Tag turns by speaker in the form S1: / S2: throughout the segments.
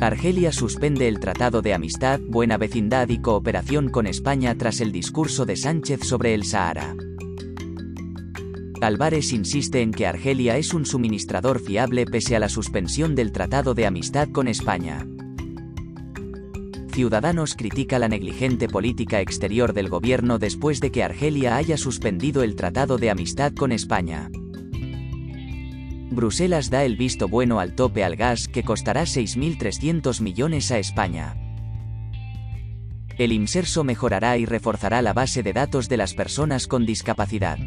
S1: Argelia suspende el Tratado de Amistad, Buena Vecindad y Cooperación con España tras el discurso de Sánchez sobre el Sahara. Álvarez insiste en que Argelia es un suministrador fiable pese a la suspensión del Tratado de Amistad con España. Ciudadanos critica la negligente política exterior del gobierno después de que Argelia haya suspendido el Tratado de Amistad con España. Bruselas da el visto bueno al tope al gas que costará 6.300 millones a España. El IMSERSO mejorará y reforzará la base de datos de las personas con discapacidad.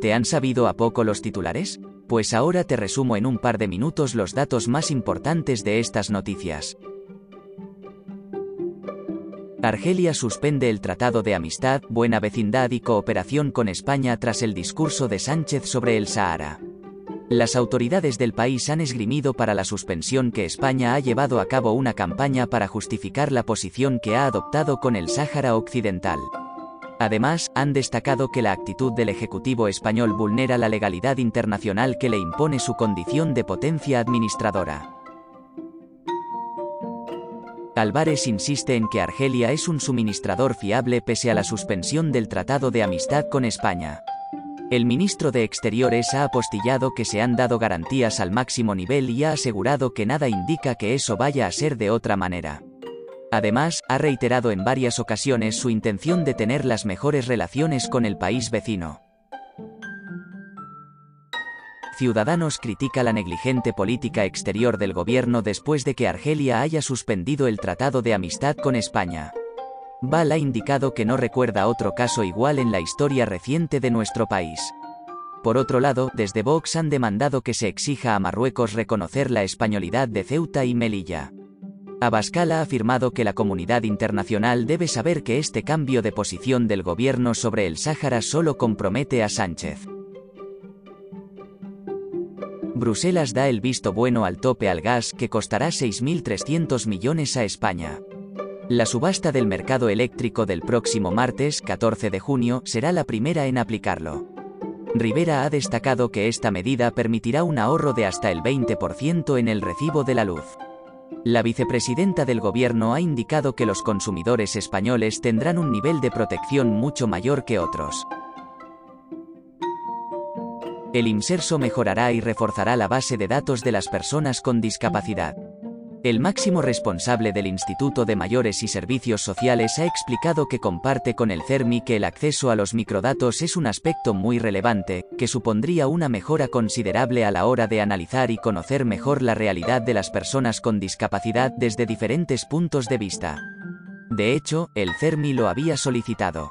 S1: ¿Te han sabido a poco los titulares? Pues ahora te resumo en un par de minutos los datos más importantes de estas noticias. Argelia suspende el Tratado de Amistad, Buena Vecindad y Cooperación con España tras el discurso de Sánchez sobre el Sahara. Las autoridades del país han esgrimido para la suspensión que España ha llevado a cabo una campaña para justificar la posición que ha adoptado con el Sáhara Occidental. Además, han destacado que la actitud del Ejecutivo español vulnera la legalidad internacional que le impone su condición de potencia administradora. Álvarez insiste en que Argelia es un suministrador fiable pese a la suspensión del Tratado de Amistad con España. El ministro de Exteriores ha apostillado que se han dado garantías al máximo nivel y ha asegurado que nada indica que eso vaya a ser de otra manera. Además, ha reiterado en varias ocasiones su intención de tener las mejores relaciones con el país vecino. Ciudadanos critica la negligente política exterior del gobierno después de que Argelia haya suspendido el Tratado de Amistad con España. Val ha indicado que no recuerda otro caso igual en la historia reciente de nuestro país. Por otro lado, desde Vox han demandado que se exija a Marruecos reconocer la españolidad de Ceuta y Melilla. Abascal ha afirmado que la comunidad internacional debe saber que este cambio de posición del gobierno sobre el Sáhara solo compromete a Sánchez. Bruselas da el visto bueno al tope al gas que costará 6.300 millones a España. La subasta del mercado eléctrico del próximo martes 14 de junio será la primera en aplicarlo. Rivera ha destacado que esta medida permitirá un ahorro de hasta el 20% en el recibo de la luz. La vicepresidenta del gobierno ha indicado que los consumidores españoles tendrán un nivel de protección mucho mayor que otros. El IMSERSO mejorará y reforzará la base de datos de las personas con discapacidad. El máximo responsable del Instituto de Mayores y Servicios Sociales ha explicado que comparte con el CERMI que el acceso a los microdatos es un aspecto muy relevante, que supondría una mejora considerable a la hora de analizar y conocer mejor la realidad de las personas con discapacidad desde diferentes puntos de vista. De hecho, el CERMI lo había solicitado.